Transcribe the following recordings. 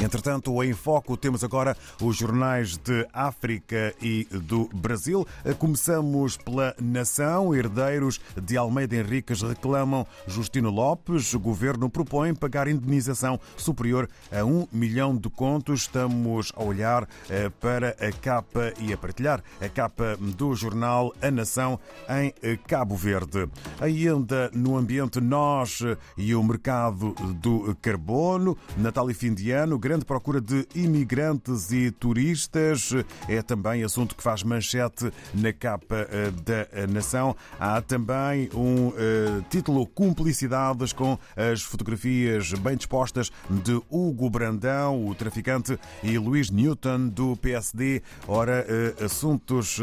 Entretanto, em foco temos agora os jornais de África e do Brasil. Começamos pela Nação. Herdeiros de Almeida Henriques reclamam Justino Lopes. O governo propõe pagar indenização superior a um milhão de contos. Estamos a olhar eh, para a capa e a partilhar a capa do jornal A Nação em eh, Cabo Verde. Ainda no ambiente nós e o mercado do carbono, Natal e fim de ano, grande procura de imigrantes e turistas. É também assunto que faz manchete na capa eh, da Nação. Há também um uh, título Cumplicidades com as fotografias bem dispostas de Hugo Brandão, o traficante, e Luís Newton, do PSD. Ora, assuntos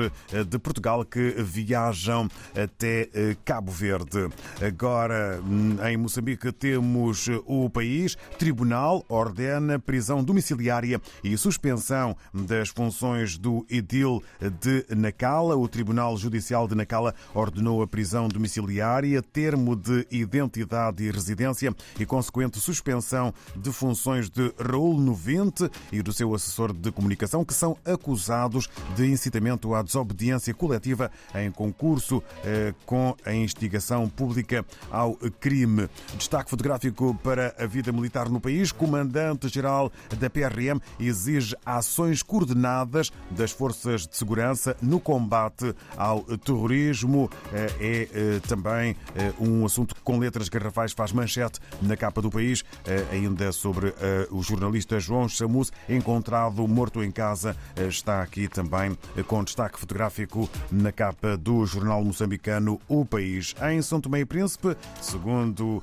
de Portugal que viajam até Cabo Verde. Agora, hum, em Moçambique, temos o país. Tribunal ordena prisão domiciliária e suspensão das funções do edil de Nacala. O Tribunal Judicial de Nacala ordenou a prisão domiciliária, termo de identidade e residência e consequente suspensão de funções de Raul Novente e do seu assessor de comunicação, que são acusados de incitamento à desobediência coletiva em concurso eh, com a instigação pública ao crime. Destaque fotográfico para a vida militar no país. Comandante-geral da PRM exige ações coordenadas das forças de segurança no combate ao terrorismo. É, é eh, também eh, um assunto que com letras garrafais faz manchete na capa do país, eh, ainda sobre o jornalista João Chamus, encontrado morto em casa. Está aqui também com destaque fotográfico na capa do jornal moçambicano O País. Em São Tomé e Príncipe, segundo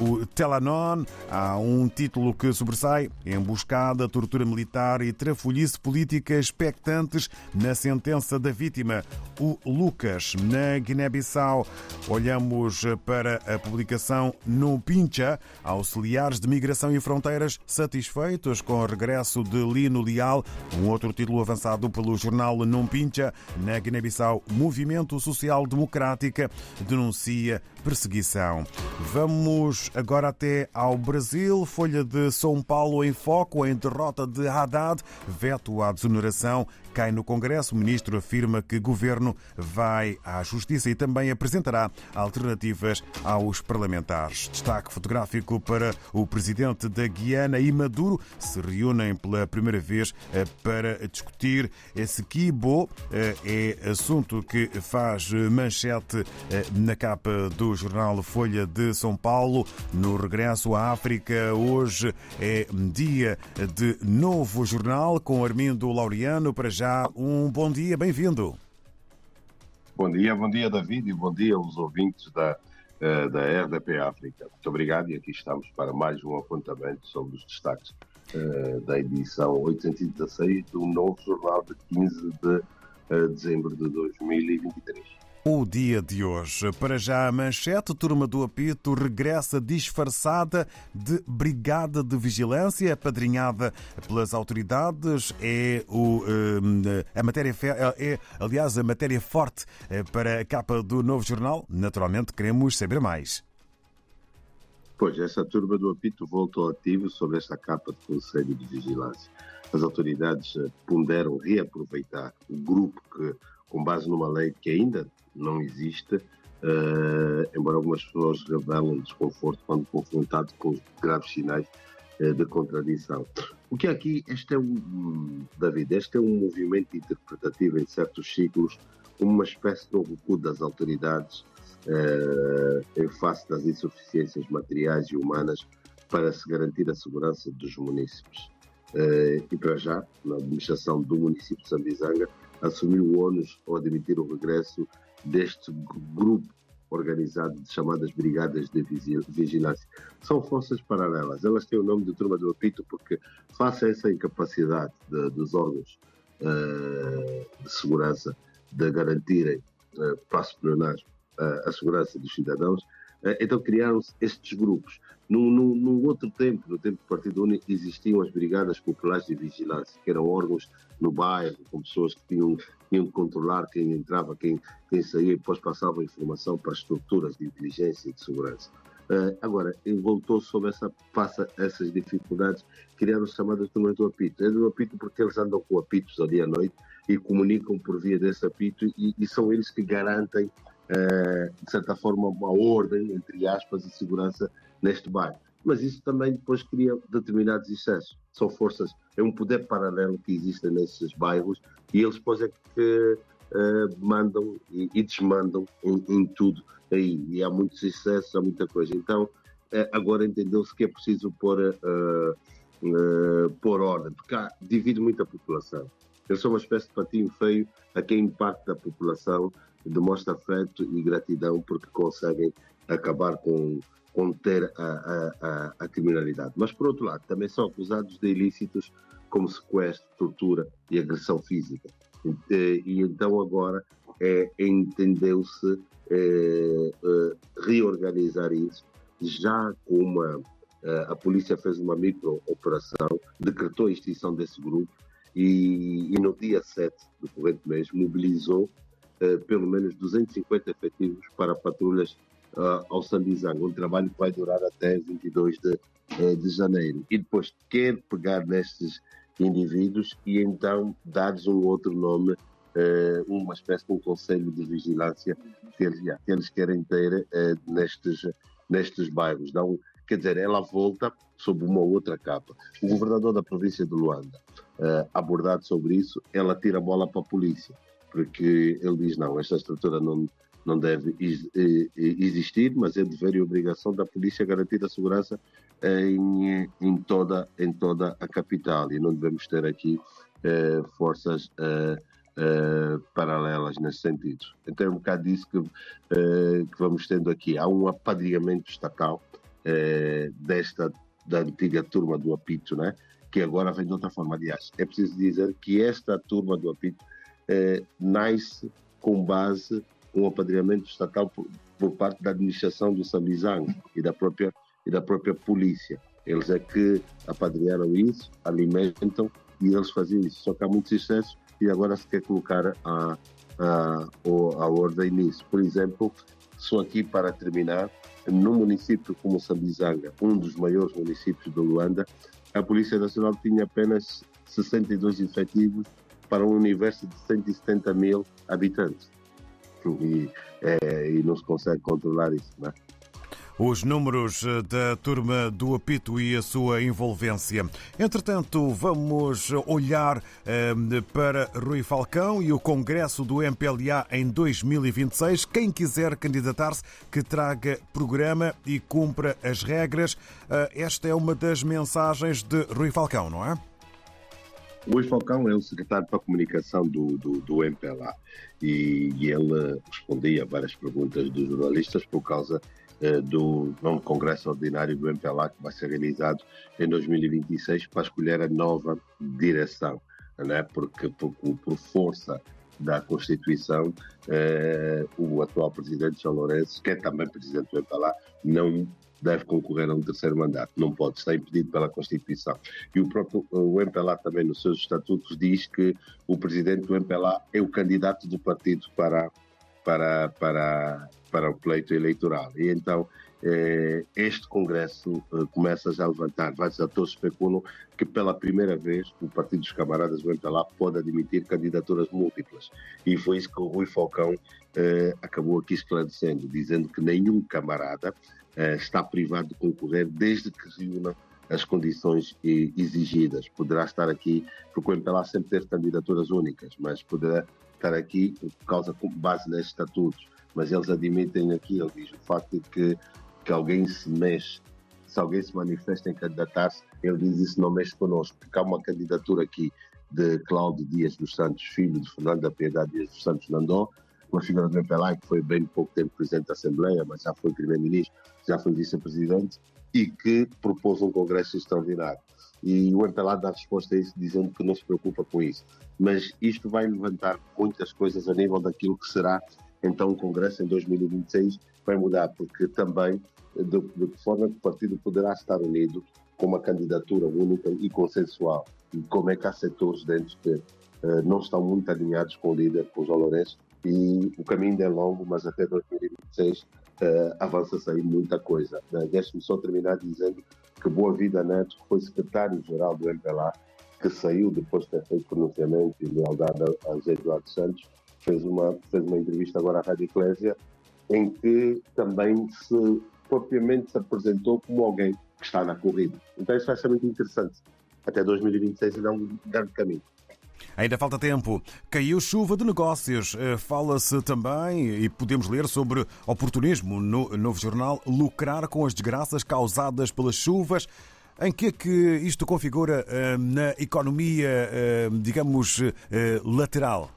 o Telanon, há um título que sobressai: Emboscada, tortura militar e trafolhice política expectantes na sentença da vítima, o Lucas, na Guiné-Bissau. Olhamos para a publicação no Pincha, auxiliares de migração e fronteiras satisfeitos com o regresso de Lino Leal, um outro título avançado pelo jornal Num Pincha, na Guiné-Bissau, Movimento Social Democrática denuncia perseguição. Vamos agora até ao Brasil. Folha de São Paulo em foco em derrota de Haddad, veto à desoneração cai no Congresso. O ministro afirma que o governo vai à Justiça e também apresentará alternativas aos parlamentares. Destaque fotográfico para o presidente da Guiana e Maduro se reúnem pela primeira vez eh, para discutir esse Kibo. Eh, é assunto que faz manchete eh, na capa do jornal Folha de São Paulo. No regresso à África, hoje é dia de novo jornal com Armindo Laureano. Para já, um bom dia, bem-vindo. Bom dia, bom dia, David, e bom dia aos ouvintes da, eh, da RDP África. Muito obrigado e aqui estamos para mais um apontamento sobre os destaques uh, da edição 816 do novo jornal de 15 de uh, dezembro de 2023 o dia de hoje. Para já a manchete, turma do apito regressa disfarçada de brigada de vigilância, apadrinhada pelas autoridades. É o, eh, a matéria, é, aliás, a matéria forte eh, para a capa do novo jornal. Naturalmente, queremos saber mais. Pois, essa turma do apito voltou ativo sobre esta capa de Conselho de Vigilância. As autoridades eh, ponderam reaproveitar o grupo que, com base numa lei que ainda não existe, uh, embora algumas pessoas revelam desconforto quando confrontado com graves sinais uh, de contradição. O que é aqui, este é um, David, este é um movimento interpretativo em certos ciclos, como uma espécie de recuo das autoridades uh, em face das insuficiências materiais e humanas para se garantir a segurança dos munícipes. Uh, e para já, na administração do município de Sambizanga, assumiu o ônus ao admitir o regresso deste grupo organizado de chamadas brigadas de vigilância. São forças paralelas. Elas têm o nome de turma do apito porque, face a essa incapacidade de, dos órgãos uh, de segurança de garantirem uh, para espionar uh, a segurança dos cidadãos, uh, então criaram-se estes grupos. Num, num, num, outro tempo, no tempo do Partido Único, existiam as brigadas populares de vigilância, que eram órgãos no bairro, com pessoas que tinham, tinham que controlar quem entrava, quem, quem saía, e depois passavam informação para as estruturas de inteligência e de segurança. Uh, agora, voltou sobre essa, passa essas dificuldades, criaram chamadas turmas do apito. É do apito porque eles andam com apitos ali à noite e comunicam por via desse apito e, e são eles que garantem, uh, de certa forma, uma ordem, entre aspas, e segurança neste bairro. Mas isso também depois cria determinados excessos. São forças, é um poder paralelo que existe nesses bairros e eles depois é que uh, mandam e, e desmandam em, em tudo aí e há muitos excessos, há muita coisa. Então, eh, agora entendeu-se que é preciso pôr, uh, uh, pôr ordem, porque há, divide muito a população. Eu sou uma espécie de patinho feio a quem impacta a população, demonstra afeto e gratidão porque conseguem acabar com conter a, a, a, a, criminalidade. Mas, por outro lado, também são acusados de ilícitos como sequestro, tortura e agressão física. E, e então agora é, entendeu-se é, é, reorganizar isso, já com uma. É, a polícia fez uma micro-operação, decretou a extinção desse grupo e, e, no dia 7 do corrente mês mobilizou é, pelo menos 250 efetivos para patrulhas uh, ao Sambizango, um trabalho que vai durar até 22 de, uh, de janeiro. E depois quer pegar nestes indivíduos e então dar-lhes um outro nome uh, uma espécie de um conselho de vigilância que eles, yeah, que eles querem ter uh, nestes, nestes bairros. Dão, quer dizer, ela volta sob uma outra capa. O governador da província de Luanda, abordado sobre isso, ela tira a bola para a polícia, porque ele diz: não, esta estrutura não, não deve existir, mas é dever e obrigação da polícia garantir a segurança em, em, toda, em toda a capital e não devemos ter aqui eh, forças eh, uh, paralelas nesse sentido. Então é um bocado disso que, que vamos tendo aqui. Há um apadrinhamento estatal desta da antiga turma do apito, né? que agora vem de outra forma. Aliás, é preciso dizer que esta turma do apito nasce com base um apadrinhamento estatal por, por, parte da administração do Sambizango e da própria e da própria polícia. Eles é que apadrinharam isso, alimentam e eles faziam isso. Só que há muitos excessos e agora se quer colocar a, a, a ordem nisso. Por exemplo, só aqui para terminar, num município como Sambizanga, um dos maiores municípios do Luanda, a Polícia Nacional tinha apenas 62 efetivos para um universo de 170 mil habitantes. E, é, e não se consegue controlar isso, não é? os números eh, da turma do apito e a sua envolvência. Entretanto, vamos olhar eh, para Rui Falcão e o Congresso do MPLA em 2026. Quem quiser candidatar-se, que traga programa e cumpra as regras. Eh, esta é uma das mensagens de Rui Falcão, não é? Rui Falcão é o secretário para a comunicação do, do, do MPLA e, e ele respondia a várias perguntas dos jornalistas por causa eh, do novo Congresso Ordinário do MPLA, que vai ser realizado em 2026, para escolher a nova direção, né? porque por, por força da Constituição, eh, o atual presidente João Lourenço, que é também presidente do MPLA, não deve concorrer a um terceiro mandato, não pode, está impedido pela Constituição. E o próprio o MPLA também nos seus estatutos diz que o presidente do MPLA é o candidato do partido para para, para, para o pleito eleitoral. E então eh, este Congresso eh, começa já a levantar, vários atores especulam que pela primeira vez o Partido dos Camaradas do MPLA pode admitir candidaturas múltiplas. E foi isso que o Rui Falcão eh, acabou aqui esclarecendo, dizendo que nenhum camarada está privado de concorrer desde que reúna as condições exigidas. Poderá estar aqui, porque o MPLA sempre teve candidaturas únicas, mas poderá estar aqui por causa com base nestes estatutos, mas eles admitem aqui, ele diz, o facto de que, que alguém se mexe, se alguém se manifesta em candidatar-se, ele diz isso não mexe connosco, porque há uma candidatura aqui de Cláudio Dias dos Santos, filho de Fernando da Piedade Dias dos Santos Nandó, uma figura do MPLA que foi bem pouco tempo presidente da Assembleia, mas já foi primeiro-ministro, já foi vice-presidente, e que propôs um congresso extraordinário. E o MPLA dá resposta a isso, dizendo que não se preocupa com isso. Mas isto vai levantar muitas coisas a nível daquilo que será então o Congresso em 2026. Vai mudar, porque também de, forma que o partido poderá estar unido com uma candidatura única e consensual. E como é que há setores dentro que uh, não estão muito alinhados com o líder, com o João Lourenço, e o caminho é longo, mas até 2026 uh, avança-se aí muita coisa. Uh, Deixe-me só terminar dizendo que Boa Vida Neto, que foi secretário-geral do MPLA, que saiu depois de ter feito pronunciamento e lealdade a José Eduardo Santos, fez uma, fez uma entrevista agora à Rádio Eclésia, em que também se propriamente se apresentou como alguém que está na corrida. Então isso vai ser muito interessante. Até 2026 ainda é um grande caminho. Ainda falta tempo. Caiu chuva de negócios. Eh, fala-se também, e podemos ler sobre oportunismo no novo jornal, lucrar com as desgraças causadas pelas chuvas. Em que é que isto configura uh, na economia, uh, digamos, lateral?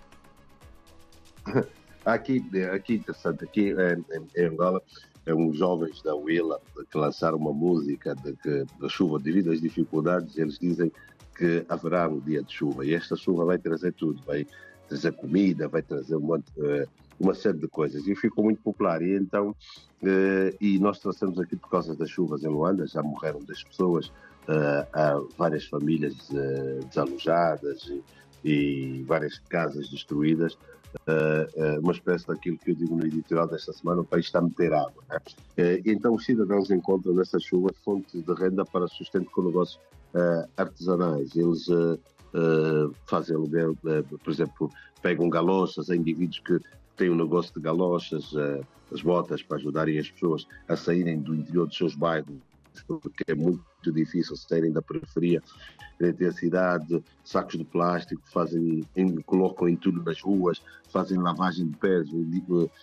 Aqui, aqui interessante, aqui em, em Angola, é uns jovens da Willa que lançaram uma música de que a chuva, devido às dificuldades, eles dizem que haverá um dia de chuva e esta chuva vai trazer tudo, vai trazer comida, vai trazer um monte, uh, uma série de coisas e ficou muito popular e então uh, e nós trouxemos aqui por causa das chuvas em Luanda, já morreram 10 pessoas, há várias famílias desalojadas e, várias casas destruídas uma espécie daquilo que eu digo no editorial desta semana, o país está a meter água. Né? Então os cidadãos encontram nessa chuva fontes de renda para sustento com negócios artesanais. Eles fazem aluguel, por exemplo, pegam galochas a indivíduos que têm um negócio de galochas, as botas para ajudarem as pessoas a saírem do interior dos seus bairros porque é muito difícil saírem da periferia ter cidade, sacos de plástico, fazem, colocam entulho nas ruas, fazem lavagem de pés,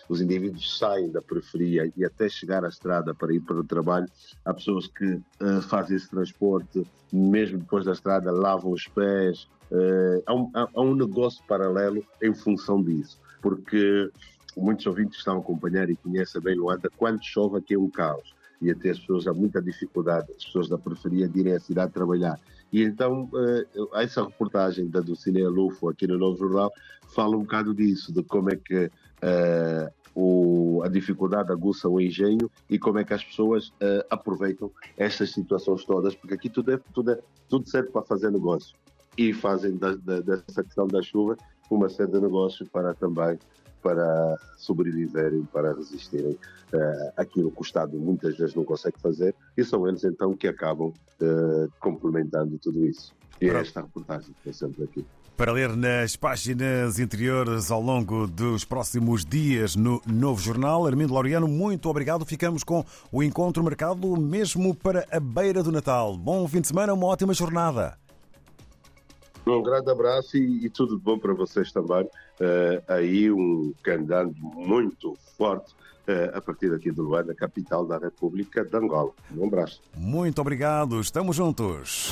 os indivíduos saem da periferia e até chegar à estrada para ir para o trabalho, há pessoas que uh, fazem esse transporte, mesmo depois da estrada, lavam os pés, uh, há, um, há um negócio paralelo em função disso, porque muitos ouvintes estão a acompanhar e conhecem bem Luanda, quando chove aqui é um caos e até as pessoas há muita dificuldade, as pessoas da periferia de irem à cidade trabalhar. E então, uh, essa reportagem da Dulcinea Lufo aqui no Novo Jornal fala um bocado disso, de como é que uh, o, a dificuldade aguça o engenho e como é que as pessoas uh, aproveitam estas situações todas, porque aqui tudo, é, tudo, é, tudo serve para fazer negócio. E fazem da, da, dessa questão da chuva uma série de negócios para também para sobreviverem, para resistirem uh, àquilo que o Estado muitas vezes não consegue fazer, e são eles então que acabam uh, complementando tudo isso. E é esta reportagem que é sempre aqui. Para ler nas páginas interiores ao longo dos próximos dias no Novo Jornal. Armindo Laureano, muito obrigado. Ficamos com o encontro marcado mesmo para a beira do Natal. Bom fim de semana, uma ótima jornada. Um grande abraço e, e tudo de bom para vocês também. Uh, aí um candidato muito forte uh, a partir daqui de Luanda, capital da República de Angola. Um abraço. Muito obrigado. Estamos juntos.